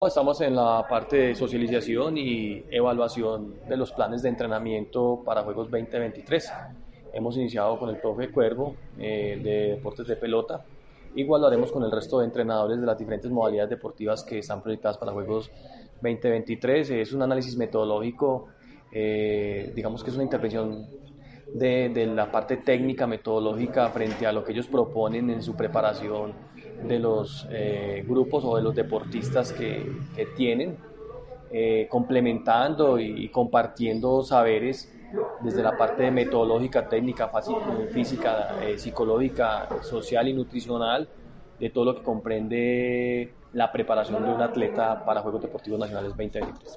Estamos en la parte de socialización y evaluación de los planes de entrenamiento para Juegos 2023. Hemos iniciado con el profe Cuervo eh, de deportes de pelota. Igual lo haremos con el resto de entrenadores de las diferentes modalidades deportivas que están proyectadas para Juegos 2023. Es un análisis metodológico, eh, digamos que es una intervención de, de, la parte técnica, metodológica frente a lo que ellos proponen en su preparación de los eh, grupos o de los deportistas que, que tienen, eh, complementando y, compartiendo saberes desde la parte metodológica, técnica, física, eh, psicológica, social y nutricional, de todo lo que comprende la preparación de un atleta para Juegos Deportivos Nacionales 2023.